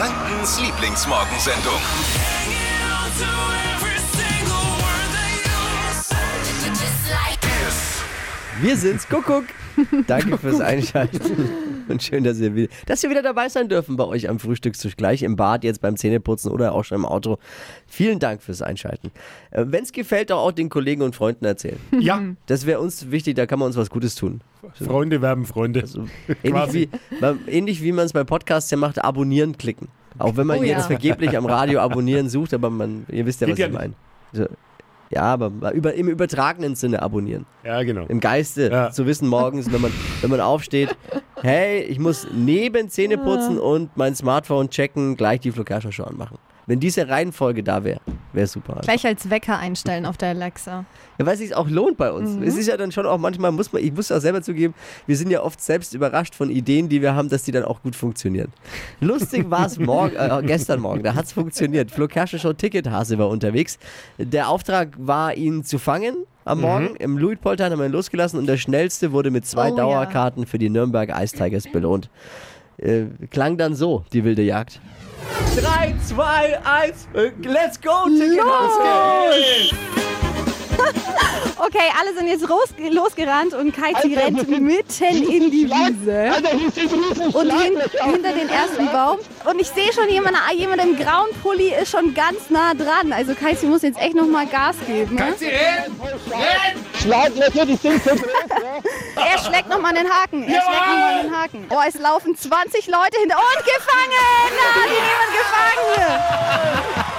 Frankens Lieblingsmorgensendung. Wir sind's, Kuckuck. Danke fürs Einschalten und schön, dass ihr, wieder, dass wir wieder dabei sein dürfen bei euch am Frühstückstisch, gleich im Bad, jetzt beim Zähneputzen oder auch schon im Auto. Vielen Dank fürs Einschalten. Äh, Wenn es gefällt, auch den Kollegen und Freunden erzählen. Ja, Das wäre uns wichtig, da kann man uns was Gutes tun. Freunde werben Freunde. Ähnlich Quasi. wie, man- ähnlich wie man es bei Podcasts ja macht, abonnieren klicken. Auch wenn man Oh ja. jetzt vergeblich am Radio abonnieren sucht, aber man, ihr wisst ja, Geht was ja ich meine. So, ja, aber über, im übertragenen Sinne abonnieren. Ja, genau. Im Geiste Ja. zu wissen morgens, wenn man, wenn man aufsteht, hey, ich muss neben Zähne putzen und mein Smartphone checken, gleich die Flo Kerschner Show anmachen. Wenn diese Reihenfolge da wäre, wäre super. Gleich als Wecker einstellen auf der Alexa. Ja, weil es sich auch lohnt bei uns. Mhm. Es ist ja dann schon auch manchmal, muss man, ich muss auch selber zugeben, wir sind ja oft selbst überrascht von Ideen, die wir haben, dass die dann auch gut funktionieren. Lustig war es morgen, äh, gestern Morgen, da hat es funktioniert. Flo Kerschner Show Tickethase war unterwegs. Der Auftrag war, ihn zu fangen am Mhm. Morgen. Im Luitpoltern haben wir ihn losgelassen und der Schnellste wurde mit zwei Oh, Dauerkarten für die Nürnberg Ice Tigers belohnt. Äh, klang dann so, die wilde Jagd. 3, 2, 1, let's go, Tickethase! Okay, alle sind jetzt los, losgerannt und Kaiti rennt mitten in die Wiese. Und hin, hinter den ersten Baum. Und ich sehe schon, jemand, ah, jemand im grauen Pulli ist schon ganz nah dran. Also Kaiti muss jetzt echt nochmal Gas geben. Ne? Schlaglöcher, die sind so groß. Er schlägt nochmal den Haken. Er schlägt nochmal den Haken. Oh, es laufen 20 Leute hinter. Und gefangen! Na, die nehmen gefangen!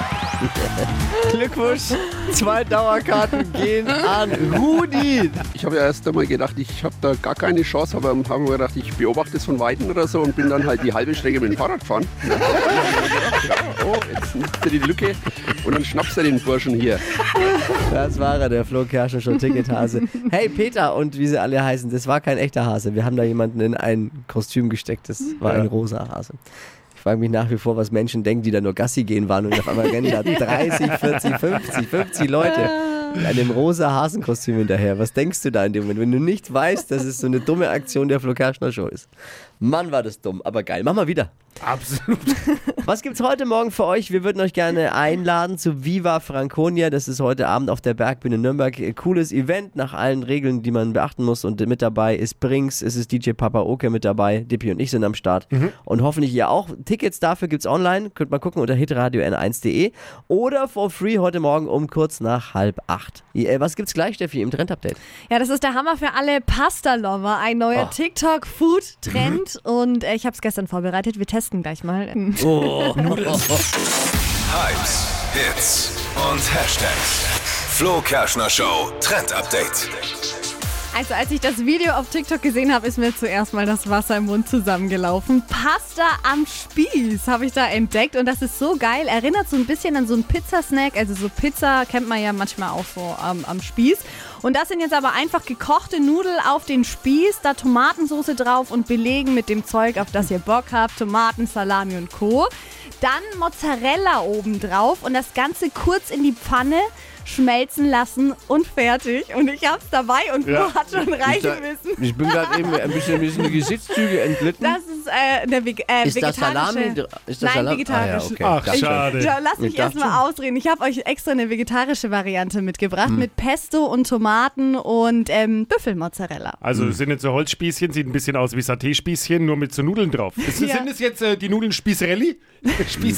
Glückwunsch, zwei Dauerkarten gehen an Rudi. Ich habe ja erst einmal gedacht, ich habe da gar keine Chance, aber habe mir gedacht, ich beobachte es von Weitem oder so und bin dann halt die halbe Strecke mit dem Fahrrad gefahren. Oh, jetzt nutzt er die Lücke und dann schnappst er den Burschen hier. Das war er, der Flo Kerschner schon Tickethase. Hey Peter und wie sie alle heißen, das war kein echter Hase. Wir haben da jemanden in ein Kostüm gesteckt. Das war ein rosa Hase. Ich frage mich nach wie vor, was Menschen denken, die da nur Gassi gehen waren und auf einmal rennen da 30, 40, 50, 50 Leute in einem rosa Hasenkostüm hinterher. Was denkst du da in dem Moment, wenn du nicht weißt, dass es so eine dumme Aktion der Flo Kerschner Show ist? Mann, war das dumm, aber geil. Mach mal wieder. Absolut. Was gibt's heute Morgen für euch? Wir würden euch gerne einladen zu Viva Franconia. Das ist heute Abend auf der Bergbühne Nürnberg. Cooles Event nach allen Regeln, die man beachten muss. Und mit dabei ist Brinks, es ist DJ Papa Oke mit dabei. Dippi und ich sind am Start. Und hoffentlich ihr auch. Tickets dafür gibt's online. Könnt mal gucken unter hitradio n1.de oder for free heute Morgen um kurz nach halb acht. Äh, Was gibt's gleich, Steffi, im Trendupdate? Ja, das ist der Hammer für alle Pasta-Lover. Ein neuer Oh. TikTok-Food-Trend. Und äh, ich habe es gestern vorbereitet. Wir testen gleich mal. Oh. Hypes, Hits und Hashtags. Flo Kerschner Show Trend Update. Also als ich das Video auf TikTok gesehen habe, ist mir zuerst mal das Wasser im Mund zusammengelaufen. Pasta am Spieß habe ich da entdeckt und das ist so geil. Erinnert so ein bisschen an so einen Pizzasnack. Also so Pizza kennt man ja manchmal auch so ähm, am Spieß. Und das sind jetzt aber einfach gekochte Nudeln auf den Spieß, da Tomatensauce drauf und belegen mit dem Zeug, auf das ihr Bock habt. Tomaten, Salami und Co. Dann Mozzarella oben drauf und das Ganze kurz in die Pfanne schmelzen lassen und fertig. Und ich hab's dabei und Ja. Flo hat schon reingebissen. Ich bin gerade eben ein bisschen, ein bisschen die Gesichtszüge entglitten. Das ist äh, der Veg äh, ist das. Salami? Ist das Nein, Salami? vegetarisch. Ah, ja, okay. Ach, schon. schade. Ja, lass Ich mich erstmal ausreden. Ich habe euch extra eine vegetarische Variante mitgebracht Hm. mit Pesto und Tomaten und ähm, Büffelmozzarella. Also es sind jetzt so Holzspießchen, sieht ein bisschen aus wie Saté-Spießchen, nur mit so Nudeln drauf. Ist, Ja. Sind es jetzt äh, die Nudeln Spießrelli? Nee,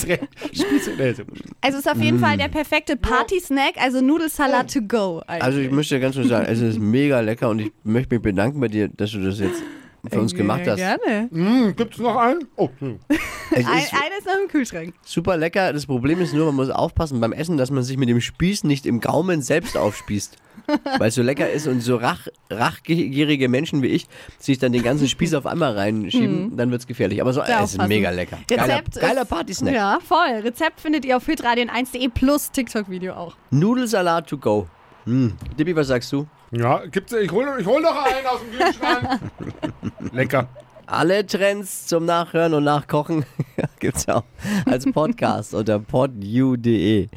so- Also ist auf jeden Fall der perfekte Party-Snack, also Nudelsalat to go. eigentlich. Also ich möchte ganz schön sagen, es ist mega lecker und ich möchte mich bedanken bei dir, dass du das jetzt für uns gemacht hast. Gerne. Hm, gibt's noch einen? Oh, hm. Es Ein, ist einer ist noch im Kühlschrank. super lecker. Das Problem ist nur, man muss aufpassen beim Essen, dass man sich mit dem Spieß nicht im Gaumen selbst aufspießt. Weil es so lecker ist und so rach, rachgierige Menschen wie ich sich dann den ganzen Spieß auf einmal reinschieben, dann wird es gefährlich. Aber so, Da es ist mega lecker. Geiler, Rezept geiler ist- Partysnack. Ja, voll. Rezept findet ihr auf hitradion1.de plus TikTok-Video auch. Nudelsalat to go. Hm. Dippi, was sagst du? Ja, gibt's, ich hol, ich hol noch einen aus dem Kühlschrank. Lecker. Alle Trends zum Nachhören und Nachkochen gibt's auch als Podcast unter podu.de.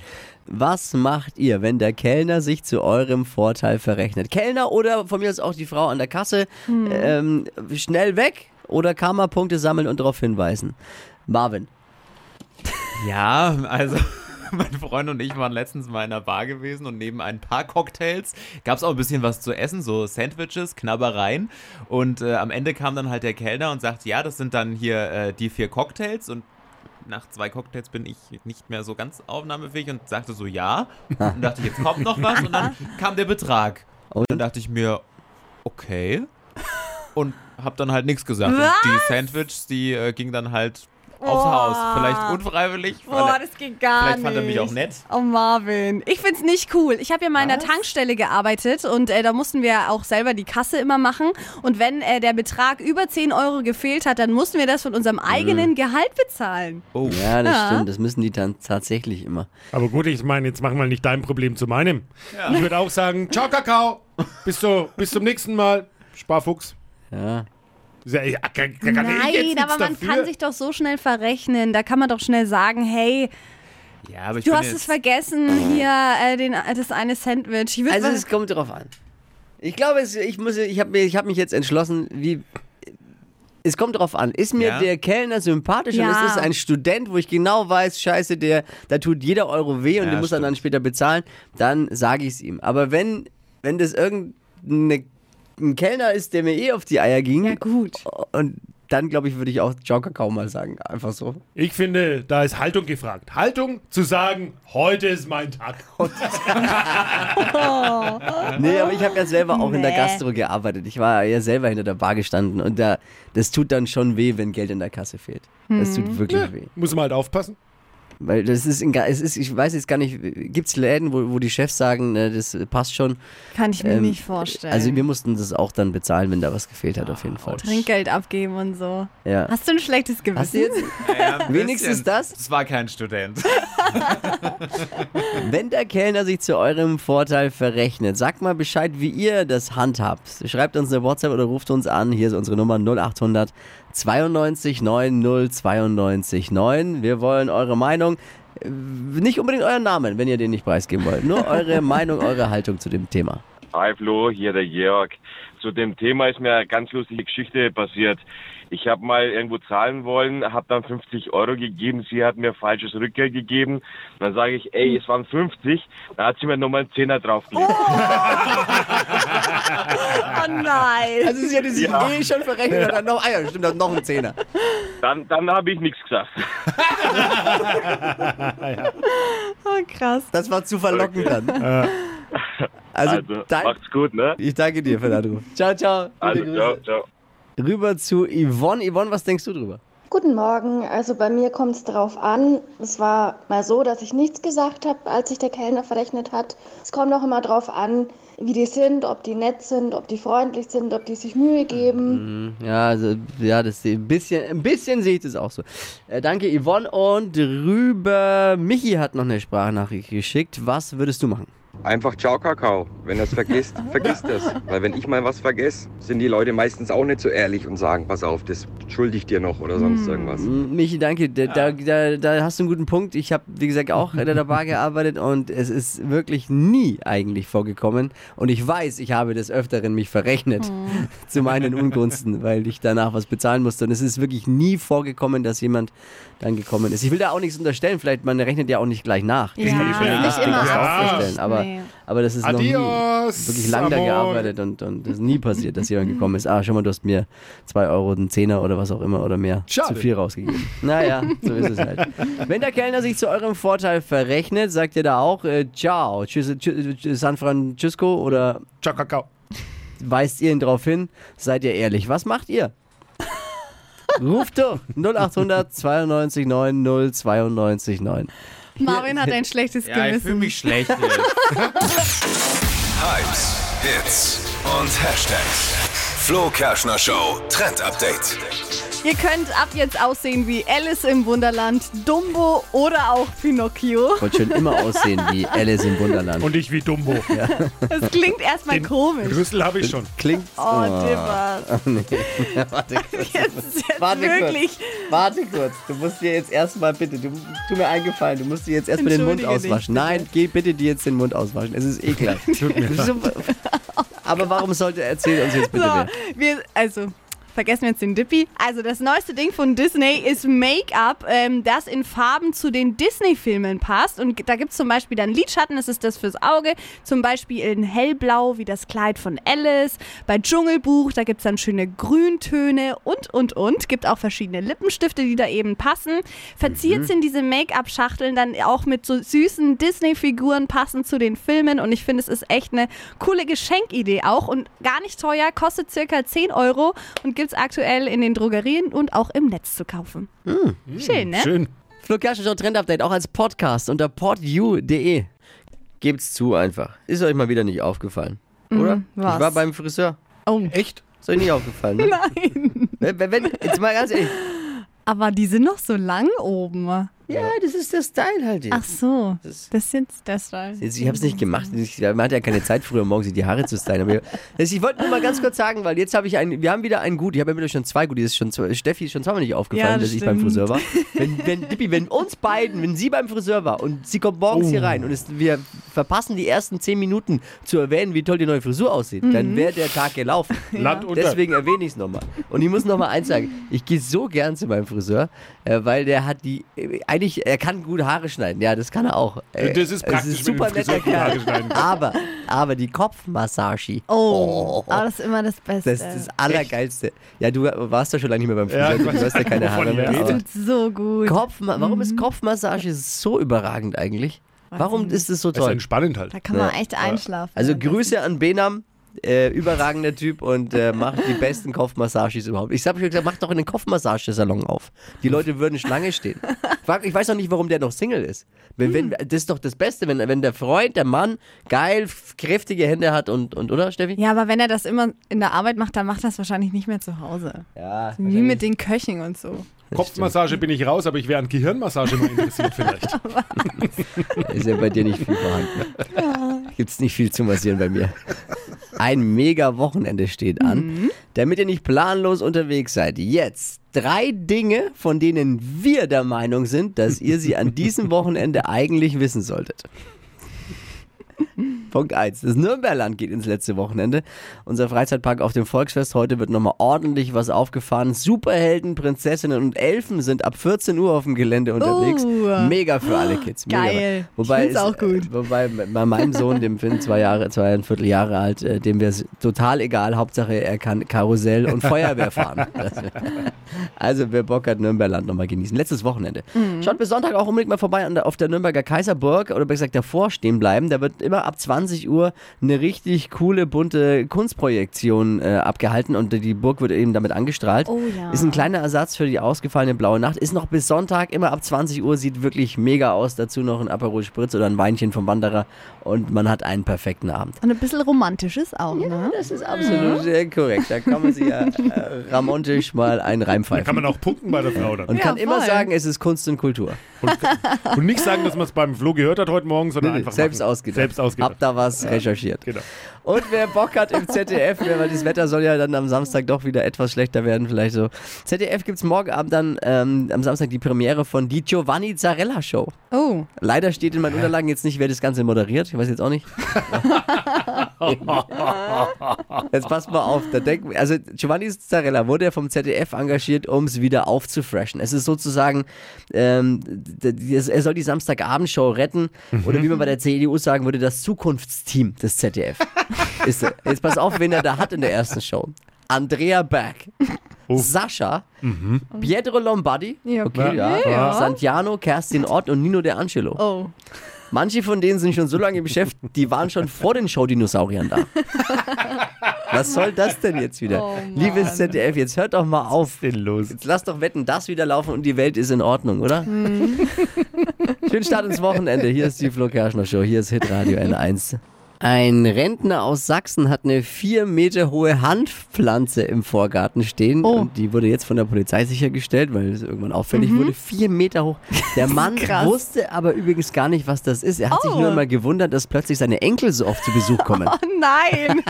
Was macht ihr, wenn der Kellner sich zu eurem Vorteil verrechnet? Kellner oder von mir aus auch die Frau an der Kasse, ähm, schnell weg oder Karma-Punkte sammeln und darauf hinweisen? Marvin. Ja, also mein Freund und ich waren letztens mal in einer Bar gewesen und neben ein paar Cocktails gab es auch ein bisschen was zu essen, so Sandwiches, Knabbereien. Und äh, am Ende kam dann halt der Kellner und sagte, ja, das sind dann hier äh, die vier Cocktails und nach zwei Cocktails bin ich nicht mehr so ganz aufnahmefähig und sagte so ja. Und dachte, jetzt kommt noch was und dann kam der Betrag. Und dann dachte ich mir, okay. Und hab dann halt nichts gesagt. Und die Was? Sandwiches, die äh, ging dann halt aufs. Haus. Vielleicht unfreiwillig. Boah, das geht gar Vielleicht nicht. fand er mich auch nett. Oh Marvin, ich find's nicht cool. Ich habe ja mal in der Tankstelle gearbeitet und äh, da mussten wir auch selber die Kasse immer machen. Und wenn äh, der Betrag über 10 Euro gefehlt hat, dann mussten wir das von unserem eigenen Gehalt bezahlen. Oh. Ja, das Ja. stimmt. Das müssen die dann tatsächlich immer. Aber gut, ich meine, jetzt machen wir nicht dein Problem zu meinem. Ich würde auch sagen, ciao Kakao, bis, zu, bis zum nächsten Mal. Sparfuchs. Ja. Da kann- da kann ich jetzt Nein, aber man dafür. kann sich doch so schnell verrechnen. Da kann man doch schnell sagen, hey, Ja, aber ich du hast es vergessen, hier äh, den, das eine Sandwich. Also es kommt drauf an. Ich glaube, es, ich, muss, ich habe ich hab mich jetzt entschlossen, wie. Es kommt drauf an. Ist mir Ja. der Kellner sympathisch und Ja. ist es ein Student, wo ich genau weiß, scheiße, der, da tut jeder Euro weh und Ja, den muss er dann später bezahlen, dann sage ich es ihm. Aber wenn, wenn das irgendein Kellner ist, der mir eh auf die Eier ging, ja gut. und dann glaube ich, würde ich auch Ciao Kakao mal sagen. Einfach so. Ich finde, da ist Haltung gefragt. Haltung zu sagen, heute ist mein Tag. Nee, aber ich habe ja selber auch in der Nee. Gastro gearbeitet. Ich war ja selber hinter der Bar gestanden und da, das tut dann schon weh, wenn Geld in der Kasse fehlt. Das tut wirklich weh. Muss man halt aufpassen. Weil das ist, in, es ist, ich weiß jetzt gar nicht, gibt es Läden, wo, wo die Chefs sagen, äh, das passt schon? Kann ich mir Ähm, nicht vorstellen. Also wir mussten das auch dann bezahlen, wenn da was gefehlt hat, auf jeden Fall. Trinkgeld abgeben und so. Ja. Hast du ein schlechtes Gewissen? Hast du jetzt, ja, ein wenigstens das? Es war kein Student. wenn der Kellner sich zu eurem Vorteil verrechnet, sagt mal Bescheid, wie ihr das handhabt. Schreibt uns eine WhatsApp oder ruft uns an. Hier ist unsere Nummer 0800 92 90 92 9. Wir wollen eure Meinung. Äh, Nicht unbedingt euren Namen, wenn ihr den nicht preisgeben wollt. Nur eure Meinung, eure Haltung zu dem Thema. Hi Flo, hier der Georg. Zu dem Thema ist mir eine ganz lustige Geschichte passiert. Ich habe mal irgendwo zahlen wollen, habe dann 50 Euro gegeben. Sie hat mir falsches Rückgeld gegeben. Dann sage ich, ey, es waren 50. Dann hat sie mir nochmal einen Zehner draufgelegt. Oh nein. Also sie hatte sich Ja. eh schon verrechnet und dann noch, ah ja, stimmt, dann noch ein Zehner. Dann, dann habe ich nichts gesagt. Oh, krass. Das war zu verlockend dann. Also, Also, macht's gut, ne? ich danke dir für den Anruf. Ciao, ciao. Gute Also, Grüße. ciao, ciao. Rüber zu Yvonne. Yvonne, was denkst du drüber? Guten Morgen. Also bei mir kommt es darauf an. Es war mal so, dass ich nichts gesagt habe, als sich der Kellner verrechnet hat. Es kommt auch immer darauf an, wie die sind, ob die nett sind, ob die freundlich sind, ob die sich Mühe geben. Ja, also, ja, das ein bisschen, ein bisschen sehe ich das auch so. Äh, danke, Yvonne. Und rüber, Michi hat noch eine Sprachnachricht geschickt. Was würdest du machen? Einfach Ciao Kakao. Wenn er es vergisst, vergisst es. Weil wenn ich mal was vergesse, sind die Leute meistens auch nicht so ehrlich und sagen, pass auf, das schulde ich dir noch oder sonst irgendwas. M- Michi, danke. Da, da, da, da hast du einen guten Punkt. Ich habe, wie gesagt, auch in der Bar gearbeitet und es ist wirklich nie eigentlich vorgekommen. Und ich weiß, ich habe des Öfteren mich verrechnet zu meinen Ungunsten, weil ich danach was bezahlen musste. Und es ist wirklich nie vorgekommen, dass jemand dann gekommen ist. Ich will da auch nichts unterstellen. Vielleicht, man rechnet ja auch nicht gleich nach. Das Ja, kann ich mir nicht immer vorstellen. Absicht, Aber, nee. aber das ist noch nie Adios, wirklich lang da gearbeitet und, und das ist nie passiert, dass jemand gekommen ist. Ah, schau mal, du hast mir zwei Euro, einen Zehner oder was auch immer oder mehr Schade. zu viel rausgegeben. Naja, so ist es halt. Wenn der Kellner sich zu eurem Vorteil verrechnet, sagt ihr da auch äh, Ciao, tschüss, tschüss, tschüss, San Francisco oder Ciao Kakao. weist ihr ihn darauf hin? Seid ihr ehrlich? Was macht ihr? Ruft doch 0800 92 9 092 9. Marvin hat ein schlechtes Ja, ich fühle Gewissen. mich schlecht. Hypes, Hits und Hashtags. Flo Kerschner Show Trend Update. Ihr könnt ab jetzt aussehen wie Alice im Wunderland, Dumbo oder auch Pinocchio. Ich wollte schon immer aussehen wie Alice im Wunderland. Und ich wie Dumbo. Das klingt erstmal komisch. Rüssel habe ich schon. Klingt. Oh, Dipper. Warte kurz. Jetzt, jetzt Warte wirklich. kurz. Warte kurz. Du musst dir jetzt erstmal bitte, du, tu mir eingefallen, du musst dir jetzt erstmal den Mund dich, auswaschen. bitte. Neid, geh bitte dir jetzt den Mund auswaschen. Es ist ekelhaft. Aber warum sollte er erzählen uns jetzt bitte So, wir, also, vergessen wir jetzt den Dippy. Also das neueste Ding von Disney ist Make-up, ähm, das in Farben zu den Disney-Filmen passt. Und da gibt es zum Beispiel dann Lidschatten, das ist das fürs Auge. Zum Beispiel in hellblau, wie das Kleid von Alice. Bei Dschungelbuch, da gibt es dann schöne Grüntöne und, und, und. Gibt auch verschiedene Lippenstifte, die da eben passen. Verziert sind diese Make-up-Schachteln dann auch mit so süßen Disney-Figuren passend zu den Filmen. Und ich finde, es ist echt eine coole Geschenkidee auch und gar nicht teuer, kostet circa 10 Euro und gibt es aktuell in den Drogerien und auch im Netz zu kaufen. Schön, ne? Schön. Flo Kerschner Show Trend Update auch als Podcast unter podu.de. Gebt's zu einfach. Ist euch mal wieder nicht aufgefallen, oder? was? Ich war beim Friseur. Oh, Echt? Ist euch nicht aufgefallen, ne? nein. Wenn, wenn, jetzt mal ganz ehrlich. Aber die sind noch so lang oben. Ja, das ist der Style halt jetzt. Ach so, Das- das ist jetzt der Style. Ich habe es nicht gemacht. Ich, man hat ja keine Zeit früher morgens die Haare zu stylen. Aber ich, ich wollte nur mal ganz kurz sagen, weil jetzt habe ich ein, wir haben wieder ein Gut. Ich habe ja wieder schon zwei Gut. Das ist schon zwei, Steffi ist schon zweimal nicht aufgefallen, Ja, das dass ich beim stimmt. Friseur war. Wenn, wenn, Dippi, wenn uns beiden, wenn sie beim Friseur war und sie kommt morgens Oh. hier rein und es, wir verpassen die ersten zehn Minuten zu erwähnen, wie toll die neue Frisur aussieht, dann wäre der Tag gelaufen. Land unter. Deswegen erwähne ich es nochmal. Und ich muss nochmal eins sagen. Ich gehe so gern zu meinem Friseur, äh, weil der hat die, äh, eigentlich, er kann gut Haare schneiden. Ja, das kann er auch. Äh, Das ist praktisch, ist super netter Friseur gut Haare Kerl. Aber, aber die Kopfmassage. Oh, aber das ist immer das Beste. Das ist das Allergeilste. Ja, du warst doch schon lange nicht mehr beim Ja, Friseur. ich du hast ja keine Haare mehr. aber tut so gut. Kopfma Warum Mhm. ist Kopfmassage so überragend eigentlich? Warum ist es so Das ist toll? entspannend halt. Da kann man Ja. echt einschlafen. Also. Grüße an Benam. Äh, überragender Typ und äh, macht die besten Kopfmassages überhaupt. Ich habe schon gesagt, mach doch einen Kopfmassagesalon auf. Die Leute würden Schlange stehen. Frag- Ich weiß auch nicht, warum der noch Single ist. Wenn, wenn, das ist doch das Beste, wenn, wenn der Freund, der Mann, geil, kräftige Hände hat und, und oder, Steffi? Ja, aber wenn er das immer in der Arbeit macht, dann macht er das wahrscheinlich nicht mehr zu Hause. Ja. Wie mit den Köchen und so. Kopfmassage bin ich raus, aber ich wäre an Gehirnmassage mal interessiert vielleicht. Ist ja bei dir nicht viel vorhanden. Gibt's nicht viel zu massieren bei mir. Ein mega Wochenende steht an. Damit ihr nicht planlos unterwegs seid, jetzt drei Dinge, von denen wir der Meinung sind, dass ihr sie an diesem Wochenende eigentlich wissen solltet. Punkt 1. Das Nürnberland geht ins letzte Wochenende. Unser Freizeitpark auf dem Volksfest. Heute wird nochmal ordentlich was aufgefahren. Superhelden, Prinzessinnen und Elfen sind ab 14 Uhr auf dem Gelände unterwegs. Oh. Mega für alle Kids. Mega. Geil. Wobei es- auch gut. Wobei bei meinem Sohn, dem Finn, zwei Jahre, zweieinviertel Jahre alt, äh, dem wäre es total egal. Hauptsache er kann Karussell und Feuerwehr fahren. also wer Bock hat, Nürnberland nochmal genießen. Letztes Wochenende. Mhm. Schaut bis Sonntag auch unbedingt mal vorbei an der, auf der Nürnberger Kaiserburg oder besser gesagt davor stehen bleiben. Da wird immer ab 20 Uhr eine richtig coole, bunte Kunstprojektion äh, abgehalten und die Burg wird eben damit angestrahlt. Oh ja. Ist ein kleiner Ersatz für die ausgefallene blaue Nacht. Ist noch bis Sonntag immer ab 20 Uhr, sieht wirklich mega aus. Dazu noch ein Aperol Spritz oder ein Weinchen vom Wanderer und man hat einen perfekten Abend. Und ein bisschen romantisches auch, ne? Das ist absolut sehr korrekt. Da kann man sich ja äh, ramontisch mal einen Da reinpfeifen. kann man auch punkten bei der Frau dann. und Ja, kann immer voll. sagen, es ist Kunst und Kultur. Und nicht sagen, dass man es beim Flo gehört hat heute Morgen, sondern einfach Selbst machen. ausgedacht. Selbst ausgedacht. Hab da was recherchiert. Genau. Und wer Bock hat im ZDF, ja, weil das Wetter soll ja dann am Samstag doch wieder etwas schlechter werden, vielleicht so. ZDF gibt es morgen Abend dann ähm, am Samstag die Premiere von die Giovanni Zarella Show. Oh, Leider steht in meinen Unterlagen jetzt nicht, wer das Ganze moderiert. Ich weiß jetzt auch nicht. jetzt passt mal auf. Da denk, also Giovanni Zarella wurde ja vom ZDF engagiert, um es wieder aufzufreshen. Es ist sozusagen, ähm, er soll die Samstagabendshow retten. Oder wie man bei der CDU sagen würde, das Zukunftsteam des ZDF. ist, er. jetzt pass auf, wen er da hat in der ersten Show. Andrea Berg. Sascha, Pietro Lombardi, Ja, okay, ja. ja. Santiano, Kerstin Ott und Nino De Angelo. oh. Manche von denen sind schon so lange im Geschäft, die waren schon vor den Showdinosauriern da. Was soll das denn jetzt wieder? Oh. Liebes ZDF, jetzt hört doch mal auf. denn los? Jetzt lass doch wetten, das wieder laufen und die Welt ist in Ordnung, oder? Schönen Start ins Wochenende. Hier ist die Flo Kerschner Show. Hier ist Hitradio N1. Ein Rentner aus Sachsen hat eine vier Meter hohe Hanfpflanze im Vorgarten stehen. Oh. Und die wurde jetzt von der Polizei sichergestellt, weil es irgendwann auffällig wurde. Vier Meter hoch. Der Mann wusste aber übrigens gar nicht, was das ist. Er hat sich Oh. nur mal gewundert, dass plötzlich seine Enkel so oft zu Besuch kommen. Oh nein.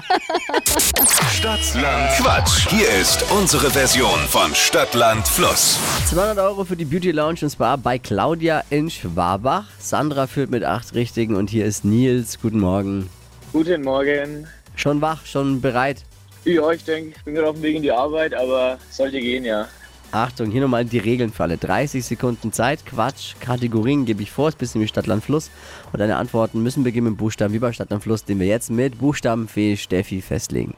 Stadtland Quatsch. Hier ist unsere Version von Stadtland Fluss. 200 Euro für die Beauty Lounge und Spa bei Claudia in Schwabach. Sandra führt mit acht Richtigen und hier ist Nils. Guten Morgen. Guten Morgen. Schon wach, schon bereit. Ja, ich denke, ich bin gerade auf dem Weg in die Arbeit, aber sollte gehen, ja. Achtung, hier nochmal die Regeln für alle. 30 Sekunden Zeit, Quatsch, Kategorien gebe ich vor, ist ein bisschen wie Stadt, Land, Fluss. Und deine Antworten müssen beginnen mit Buchstaben wie bei Stadt, Land, Fluss, den wir jetzt mit Buchstabenfee Steffi festlegen.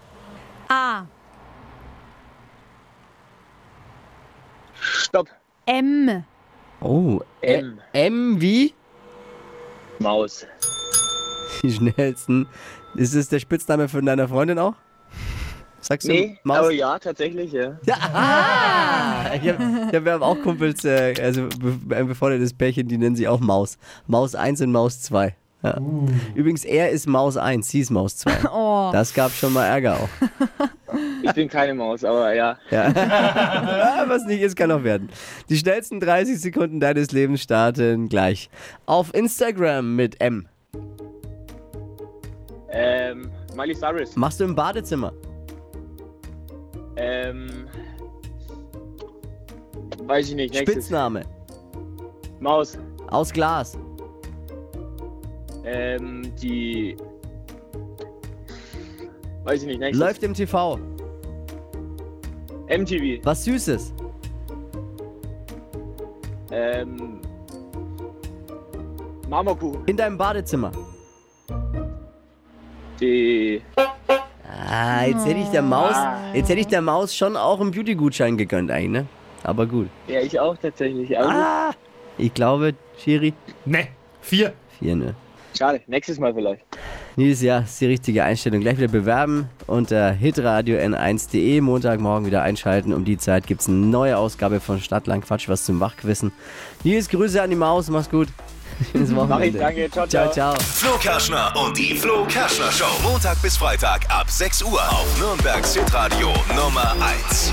A. Stopp. M. Oh, M. M wie? Maus. Die schnellsten. Ist es der Spitzname von deiner Freundin auch? Sagst du Nee, Maus? aber ja, tatsächlich, ja. Ja, ah! Ich hab, ich hab, wir haben auch Kumpels, äh, also be ein befreundetes Pärchen, die nennen sie auch Maus. Maus 1 und Maus 2. Ja. Übrigens, er ist Maus 1, sie ist Maus 2. Oh. Das gab schon mal Ärger auch. Ich bin keine Maus, aber ja. Ja. Was nicht ist, kann noch werden. Die schnellsten 30 Sekunden deines Lebens starten gleich. Auf Instagram mit M. Miley Cyrus. Machst du im Badezimmer? Ähm, weiß ich nicht. Nächstes. Spitzname. Maus. Aus Glas. Ähm, die. Weiß ich nicht. Nächstes. Läuft im TV. MTV. Was Süßes. Ähm. Marmorkuchen. In deinem Badezimmer. Ah, jetzt hätte ich der Maus, jetzt hätte ich der Maus schon auch einen Beauty-Gutschein gegönnt eigentlich, ne? Aber gut. Ja, ich auch tatsächlich. Aber Ah, ich glaube, Schiri, Ne, vier. vier, ne? Schade. Nächstes Mal vielleicht. Dieses Jahr ist die richtige Einstellung. Gleich wieder bewerben unter hitradio n1.de. Montagmorgen wieder einschalten. Um die Zeit gibt es eine neue Ausgabe von Stadtland Quatsch, was zum Wachquissen. Nils, Grüße an die Maus, mach's gut. Schönes Mach ich, Wochenende. danke. Ciao, Ciao, ciao. ciao. Flo Kerschner und die Flo Kerschner Show. Montag bis Freitag ab 6 Uhr auf Nürnbergs Hitradio Nummer 1.